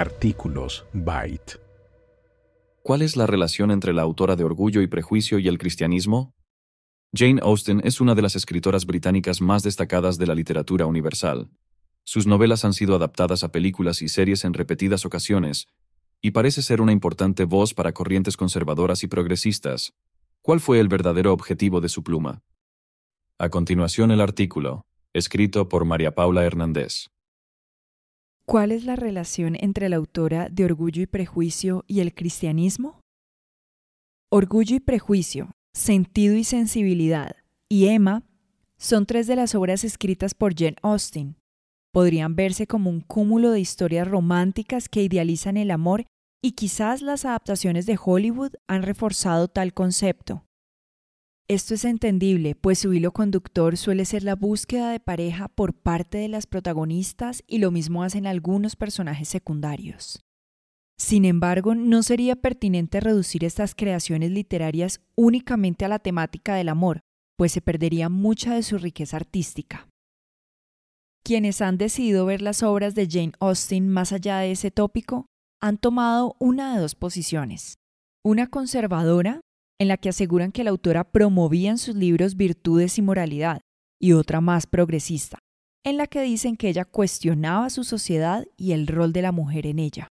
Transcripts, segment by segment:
Artículos Byte. ¿Cuál es la relación entre la autora de Orgullo y Prejuicio y el cristianismo? Jane Austen es una de las escritoras británicas más destacadas de la literatura universal. Sus novelas han sido adaptadas a películas y series en repetidas ocasiones, y parece ser una importante voz para corrientes conservadoras y progresistas. ¿Cuál fue el verdadero objetivo de su pluma? A continuación el artículo, escrito por María Paula Hernández. ¿Cuál es la relación entre la autora de Orgullo y Prejuicio y el cristianismo? Orgullo y Prejuicio, Sentido y Sensibilidad y Emma son tres de las obras escritas por Jane Austen. Podrían verse como un cúmulo de historias románticas que idealizan el amor y quizás las adaptaciones de Hollywood han reforzado tal concepto. Esto es entendible, pues su hilo conductor suele ser la búsqueda de pareja por parte de las protagonistas y lo mismo hacen algunos personajes secundarios. Sin embargo, no sería pertinente reducir estas creaciones literarias únicamente a la temática del amor, pues se perdería mucha de su riqueza artística. Quienes han decidido ver las obras de Jane Austen más allá de ese tópico han tomado una de dos posiciones. Una conservadora, en la que aseguran que la autora promovía en sus libros virtudes y moralidad, y otra más progresista, en la que dicen que ella cuestionaba su sociedad y el rol de la mujer en ella.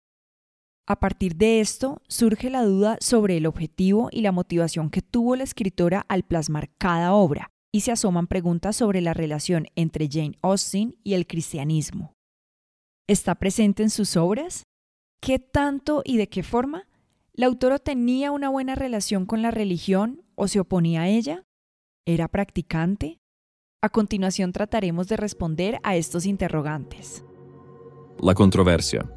A partir de esto surge la duda sobre el objetivo y la motivación que tuvo la escritora al plasmar cada obra, y se asoman preguntas sobre la relación entre Jane Austen y el cristianismo. ¿Está presente en sus obras? ¿Qué tanto y de qué forma? ¿La autora tenía una buena relación con la religión o se oponía a ella? ¿Era practicante? A continuación trataremos de responder a estos interrogantes. La controversia.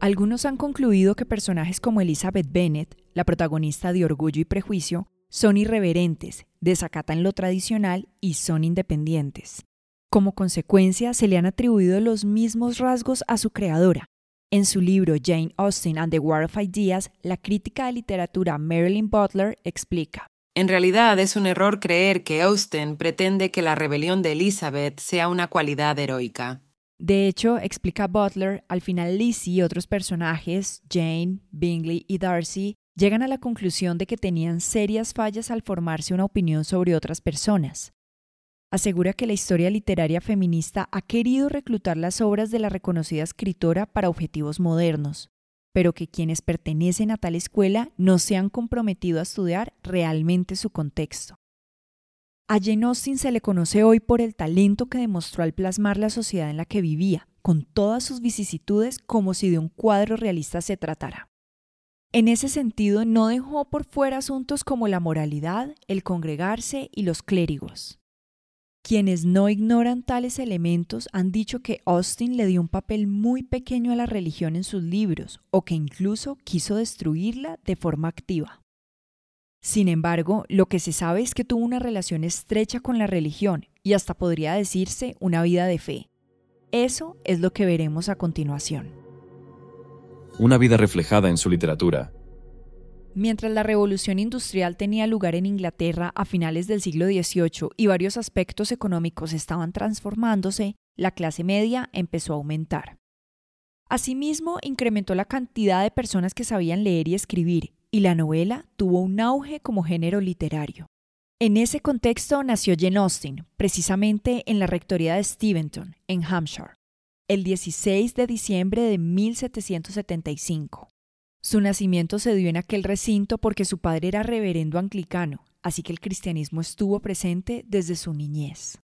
Algunos han concluido que personajes como Elizabeth Bennet, la protagonista de Orgullo y Prejuicio, son irreverentes, desacatan lo tradicional y son independientes. Como consecuencia, se le han atribuido los mismos rasgos a su creadora, en su libro Jane Austen and the War of Ideas, la crítica de literatura Marilyn Butler explica. En realidad es un error creer que Austen pretende que la rebelión de Elizabeth sea una cualidad heroica. De hecho, explica Butler, al final Lizzie y otros personajes, Jane, Bingley y Darcy, llegan a la conclusión de que tenían serias fallas al formarse una opinión sobre otras personas asegura que la historia literaria feminista ha querido reclutar las obras de la reconocida escritora para objetivos modernos, pero que quienes pertenecen a tal escuela no se han comprometido a estudiar realmente su contexto. A Jane Austen se le conoce hoy por el talento que demostró al plasmar la sociedad en la que vivía, con todas sus vicisitudes como si de un cuadro realista se tratara. En ese sentido, no dejó por fuera asuntos como la moralidad, el congregarse y los clérigos. Quienes no ignoran tales elementos han dicho que Austin le dio un papel muy pequeño a la religión en sus libros, o que incluso quiso destruirla de forma activa. Sin embargo, lo que se sabe es que tuvo una relación estrecha con la religión y hasta podría decirse una vida de fe. Eso es lo que veremos a continuación. Una vida reflejada en su literatura, Mientras la revolución industrial tenía lugar en Inglaterra a finales del siglo XVIII y varios aspectos económicos estaban transformándose, la clase media empezó a aumentar. Asimismo, incrementó la cantidad de personas que sabían leer y escribir, y la novela tuvo un auge como género literario. En ese contexto nació Jane Austen, precisamente en la rectoría de Steventon, en Hampshire, el 16 de diciembre de 1775. Su nacimiento se dio en aquel recinto porque su padre era reverendo anglicano, así que el cristianismo estuvo presente desde su niñez.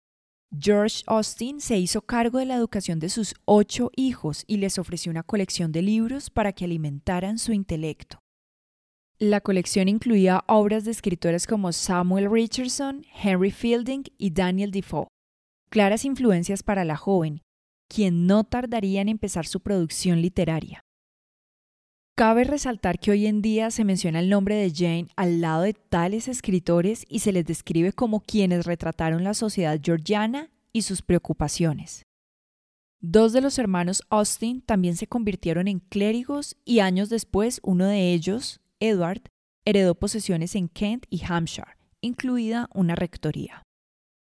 George Austin se hizo cargo de la educación de sus ocho hijos y les ofreció una colección de libros para que alimentaran su intelecto. La colección incluía obras de escritores como Samuel Richardson, Henry Fielding y Daniel Defoe, claras influencias para la joven, quien no tardaría en empezar su producción literaria. Cabe resaltar que hoy en día se menciona el nombre de Jane al lado de tales escritores y se les describe como quienes retrataron la sociedad georgiana y sus preocupaciones. Dos de los hermanos Austin también se convirtieron en clérigos y años después uno de ellos, Edward, heredó posesiones en Kent y Hampshire, incluida una rectoría.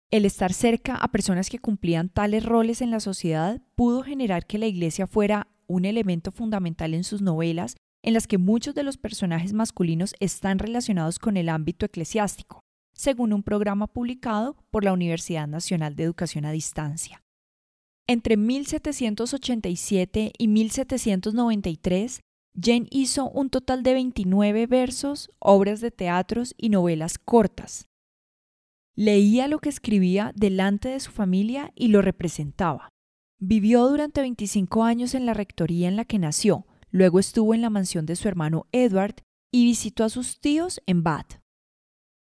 El estar cerca a personas que cumplían tales roles en la sociedad pudo generar que la iglesia fuera un elemento fundamental en sus novelas en las que muchos de los personajes masculinos están relacionados con el ámbito eclesiástico, según un programa publicado por la Universidad Nacional de Educación a Distancia. Entre 1787 y 1793, Jane hizo un total de 29 versos, obras de teatros y novelas cortas. Leía lo que escribía delante de su familia y lo representaba. Vivió durante 25 años en la rectoría en la que nació, luego estuvo en la mansión de su hermano Edward y visitó a sus tíos en Bath.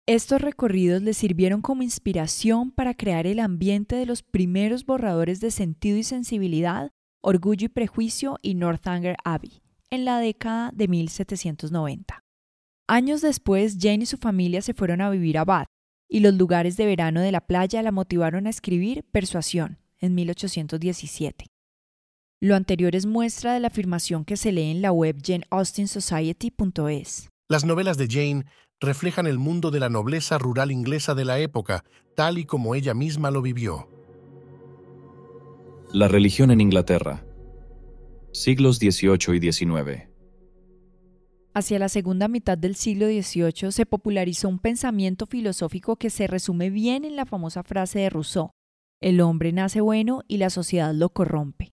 Estos recorridos le sirvieron como inspiración para crear el ambiente de los primeros borradores de sentido y sensibilidad, Orgullo y Prejuicio y Northanger Abbey, en la década de 1790. Años después, Jane y su familia se fueron a vivir a Bath, y los lugares de verano de la playa la motivaron a escribir Persuasión, en 1817. Lo anterior es muestra de la afirmación que se lee en la web janeaustinsociety.es. Las novelas de Jane reflejan el mundo de la nobleza rural inglesa de la época, tal y como ella misma lo vivió. La religión en Inglaterra. Siglos XVIII y XIX. Hacia la segunda mitad del siglo XVIII se popularizó un pensamiento filosófico que se resume bien en la famosa frase de Rousseau, el hombre nace bueno y la sociedad lo corrompe.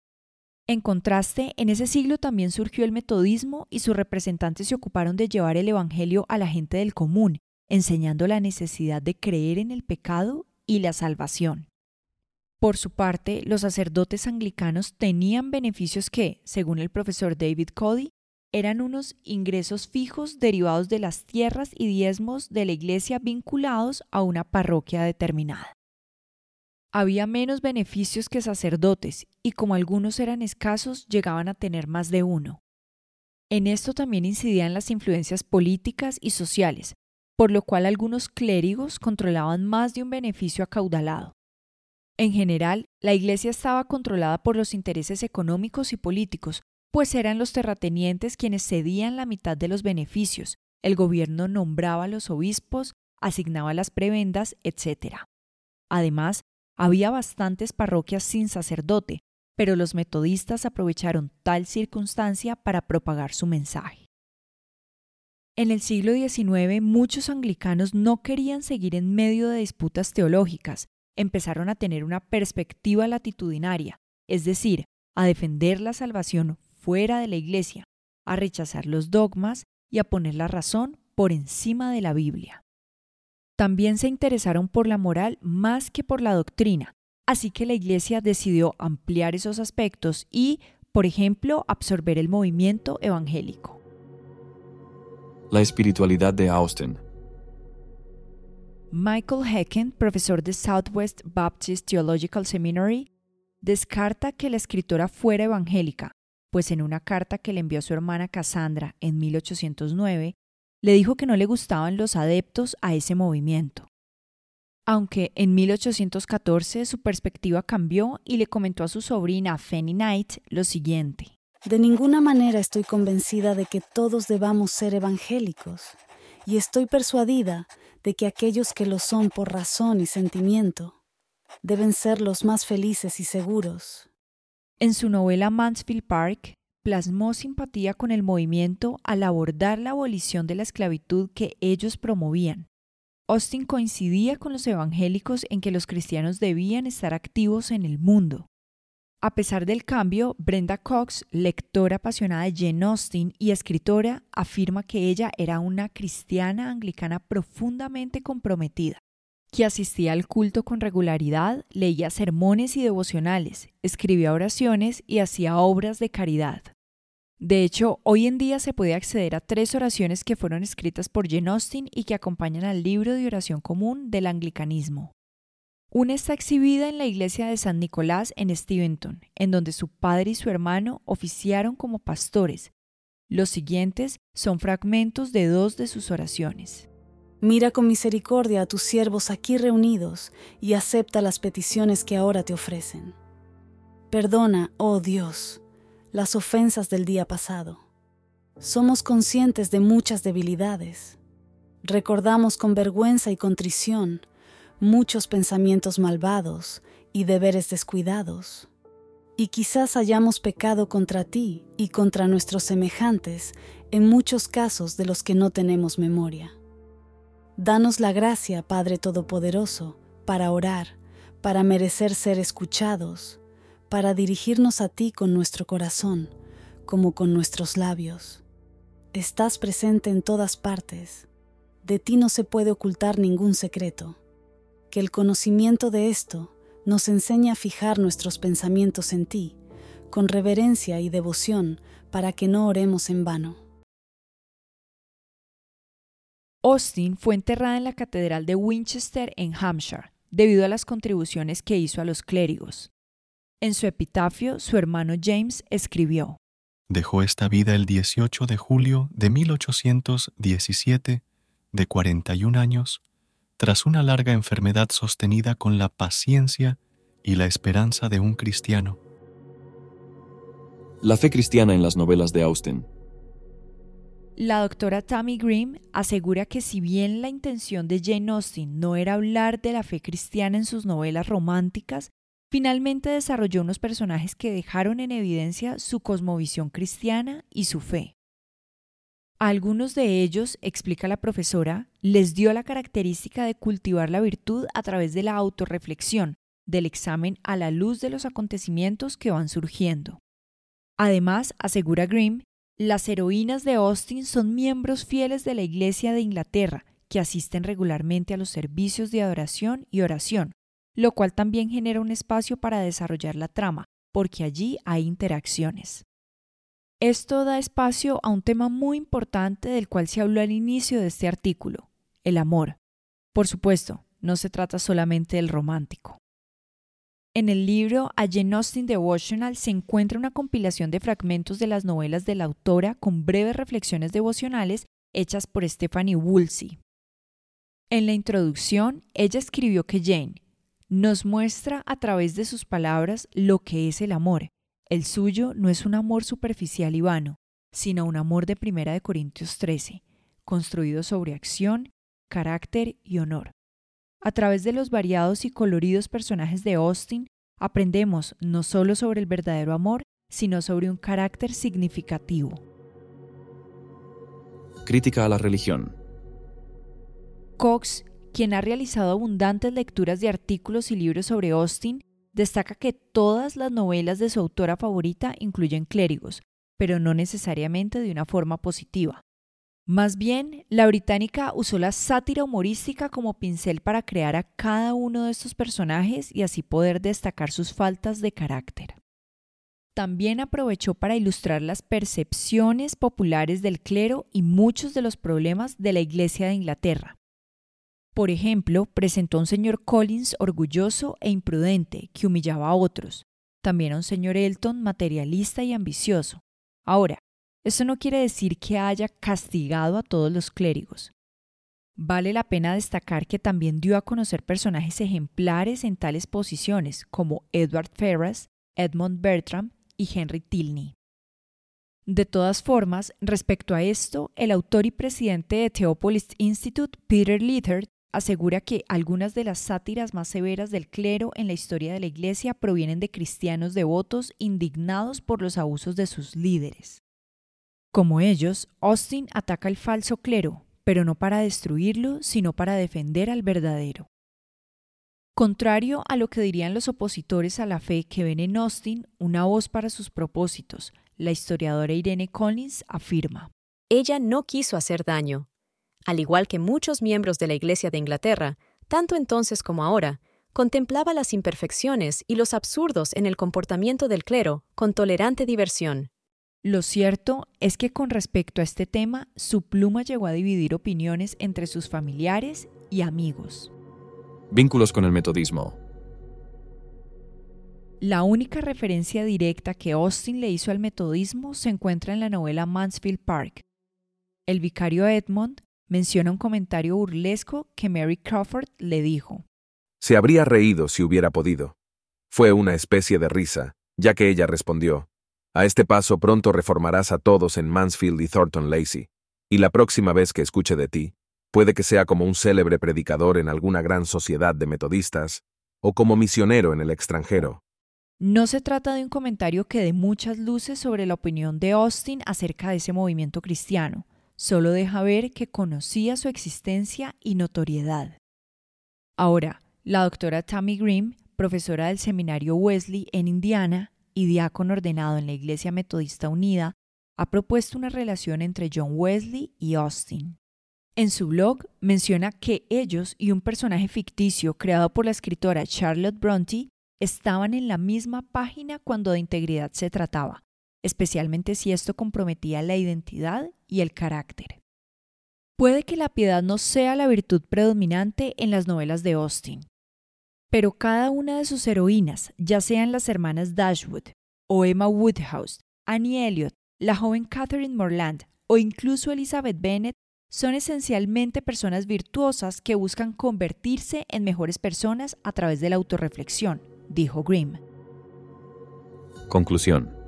En contraste, en ese siglo también surgió el metodismo y sus representantes se ocuparon de llevar el Evangelio a la gente del común, enseñando la necesidad de creer en el pecado y la salvación. Por su parte, los sacerdotes anglicanos tenían beneficios que, según el profesor David Cody, eran unos ingresos fijos derivados de las tierras y diezmos de la iglesia vinculados a una parroquia determinada había menos beneficios que sacerdotes y como algunos eran escasos llegaban a tener más de uno. En esto también incidían las influencias políticas y sociales, por lo cual algunos clérigos controlaban más de un beneficio acaudalado. En general, la Iglesia estaba controlada por los intereses económicos y políticos, pues eran los terratenientes quienes cedían la mitad de los beneficios, el gobierno nombraba a los obispos, asignaba las prebendas, etc. Además, había bastantes parroquias sin sacerdote, pero los metodistas aprovecharon tal circunstancia para propagar su mensaje. En el siglo XIX muchos anglicanos no querían seguir en medio de disputas teológicas, empezaron a tener una perspectiva latitudinaria, es decir, a defender la salvación fuera de la Iglesia, a rechazar los dogmas y a poner la razón por encima de la Biblia. También se interesaron por la moral más que por la doctrina, así que la Iglesia decidió ampliar esos aspectos y, por ejemplo, absorber el movimiento evangélico. La espiritualidad de Austin. Michael Hecken, profesor de Southwest Baptist Theological Seminary, descarta que la escritora fuera evangélica, pues en una carta que le envió a su hermana Cassandra en 1809, le dijo que no le gustaban los adeptos a ese movimiento. Aunque en 1814 su perspectiva cambió y le comentó a su sobrina Fanny Knight lo siguiente. De ninguna manera estoy convencida de que todos debamos ser evangélicos, y estoy persuadida de que aquellos que lo son por razón y sentimiento deben ser los más felices y seguros. En su novela Mansfield Park, plasmó simpatía con el movimiento al abordar la abolición de la esclavitud que ellos promovían. Austin coincidía con los evangélicos en que los cristianos debían estar activos en el mundo. A pesar del cambio, Brenda Cox, lectora apasionada de Jane Austen y escritora, afirma que ella era una cristiana anglicana profundamente comprometida, que asistía al culto con regularidad, leía sermones y devocionales, escribía oraciones y hacía obras de caridad. De hecho, hoy en día se puede acceder a tres oraciones que fueron escritas por Jane Austen y que acompañan al libro de oración común del anglicanismo. Una está exhibida en la iglesia de San Nicolás en Steventon, en donde su padre y su hermano oficiaron como pastores. Los siguientes son fragmentos de dos de sus oraciones. Mira con misericordia a tus siervos aquí reunidos y acepta las peticiones que ahora te ofrecen. Perdona, oh Dios, las ofensas del día pasado. Somos conscientes de muchas debilidades. Recordamos con vergüenza y contrición muchos pensamientos malvados y deberes descuidados. Y quizás hayamos pecado contra ti y contra nuestros semejantes en muchos casos de los que no tenemos memoria. Danos la gracia, Padre Todopoderoso, para orar, para merecer ser escuchados, para dirigirnos a ti con nuestro corazón, como con nuestros labios. Estás presente en todas partes. De ti no se puede ocultar ningún secreto. Que el conocimiento de esto nos enseñe a fijar nuestros pensamientos en ti, con reverencia y devoción, para que no oremos en vano. Austin fue enterrada en la Catedral de Winchester en Hampshire, debido a las contribuciones que hizo a los clérigos. En su epitafio, su hermano James escribió, Dejó esta vida el 18 de julio de 1817, de 41 años, tras una larga enfermedad sostenida con la paciencia y la esperanza de un cristiano. La fe cristiana en las novelas de Austen. La doctora Tammy Grimm asegura que si bien la intención de Jane Austen no era hablar de la fe cristiana en sus novelas románticas, finalmente desarrolló unos personajes que dejaron en evidencia su cosmovisión cristiana y su fe. A algunos de ellos, explica la profesora, les dio la característica de cultivar la virtud a través de la autorreflexión, del examen a la luz de los acontecimientos que van surgiendo. Además, asegura Grimm, las heroínas de Austin son miembros fieles de la Iglesia de Inglaterra, que asisten regularmente a los servicios de adoración y oración, lo cual también genera un espacio para desarrollar la trama, porque allí hay interacciones. Esto da espacio a un tema muy importante del cual se habló al inicio de este artículo, el amor. Por supuesto, no se trata solamente del romántico. En el libro A Jane Austen Devotional se encuentra una compilación de fragmentos de las novelas de la autora con breves reflexiones devocionales hechas por Stephanie Woolsey. En la introducción, ella escribió que Jane nos muestra a través de sus palabras lo que es el amor. El suyo no es un amor superficial y vano, sino un amor de Primera de Corintios 13, construido sobre acción, carácter y honor. A través de los variados y coloridos personajes de Austin, aprendemos no solo sobre el verdadero amor, sino sobre un carácter significativo. Crítica a la religión. Cox, quien ha realizado abundantes lecturas de artículos y libros sobre Austin, destaca que todas las novelas de su autora favorita incluyen clérigos, pero no necesariamente de una forma positiva. Más bien, la británica usó la sátira humorística como pincel para crear a cada uno de estos personajes y así poder destacar sus faltas de carácter. También aprovechó para ilustrar las percepciones populares del clero y muchos de los problemas de la Iglesia de Inglaterra. Por ejemplo, presentó a un señor Collins orgulloso e imprudente que humillaba a otros, también a un señor Elton materialista y ambicioso. Ahora, esto no quiere decir que haya castigado a todos los clérigos. Vale la pena destacar que también dio a conocer personajes ejemplares en tales posiciones como Edward Ferrars, Edmund Bertram y Henry Tilney. De todas formas, respecto a esto, el autor y presidente de Theopolis Institute, Peter Leithert, asegura que algunas de las sátiras más severas del clero en la historia de la Iglesia provienen de cristianos devotos indignados por los abusos de sus líderes. Como ellos, Austin ataca al falso clero, pero no para destruirlo, sino para defender al verdadero. Contrario a lo que dirían los opositores a la fe que ven en Austin una voz para sus propósitos, la historiadora Irene Collins afirma. Ella no quiso hacer daño. Al igual que muchos miembros de la Iglesia de Inglaterra, tanto entonces como ahora, contemplaba las imperfecciones y los absurdos en el comportamiento del clero con tolerante diversión. Lo cierto es que con respecto a este tema, su pluma llegó a dividir opiniones entre sus familiares y amigos. Vínculos con el metodismo. La única referencia directa que Austin le hizo al metodismo se encuentra en la novela Mansfield Park. El vicario Edmond menciona un comentario burlesco que Mary Crawford le dijo. Se habría reído si hubiera podido. Fue una especie de risa, ya que ella respondió, a este paso pronto reformarás a todos en Mansfield y Thornton Lacey, y la próxima vez que escuche de ti, puede que sea como un célebre predicador en alguna gran sociedad de metodistas, o como misionero en el extranjero. No se trata de un comentario que dé muchas luces sobre la opinión de Austin acerca de ese movimiento cristiano, solo deja ver que conocía su existencia y notoriedad. Ahora, la doctora Tammy Grimm, profesora del seminario Wesley en Indiana y diácono ordenado en la Iglesia Metodista Unida, ha propuesto una relación entre John Wesley y Austin. En su blog menciona que ellos y un personaje ficticio creado por la escritora Charlotte Bronte estaban en la misma página cuando de integridad se trataba, especialmente si esto comprometía la identidad y el carácter. Puede que la piedad no sea la virtud predominante en las novelas de Austin, pero cada una de sus heroínas, ya sean las hermanas Dashwood o Emma Woodhouse, Annie Elliot, la joven Catherine Morland o incluso Elizabeth Bennet, son esencialmente personas virtuosas que buscan convertirse en mejores personas a través de la autorreflexión, dijo Grimm. Conclusión.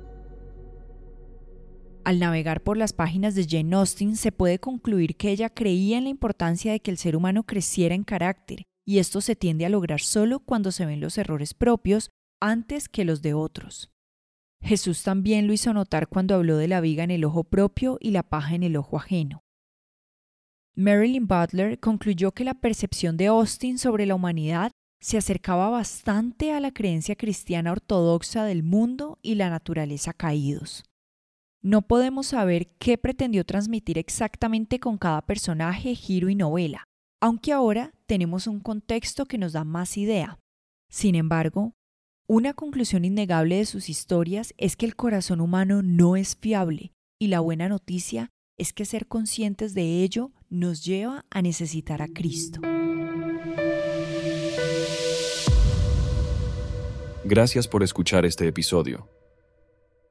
Al navegar por las páginas de Jane Austen se puede concluir que ella creía en la importancia de que el ser humano creciera en carácter, y esto se tiende a lograr solo cuando se ven los errores propios antes que los de otros. Jesús también lo hizo notar cuando habló de la viga en el ojo propio y la paja en el ojo ajeno. Marilyn Butler concluyó que la percepción de Austin sobre la humanidad se acercaba bastante a la creencia cristiana ortodoxa del mundo y la naturaleza caídos. No podemos saber qué pretendió transmitir exactamente con cada personaje, giro y novela, aunque ahora tenemos un contexto que nos da más idea. Sin embargo, una conclusión innegable de sus historias es que el corazón humano no es fiable y la buena noticia es que ser conscientes de ello nos lleva a necesitar a Cristo. Gracias por escuchar este episodio.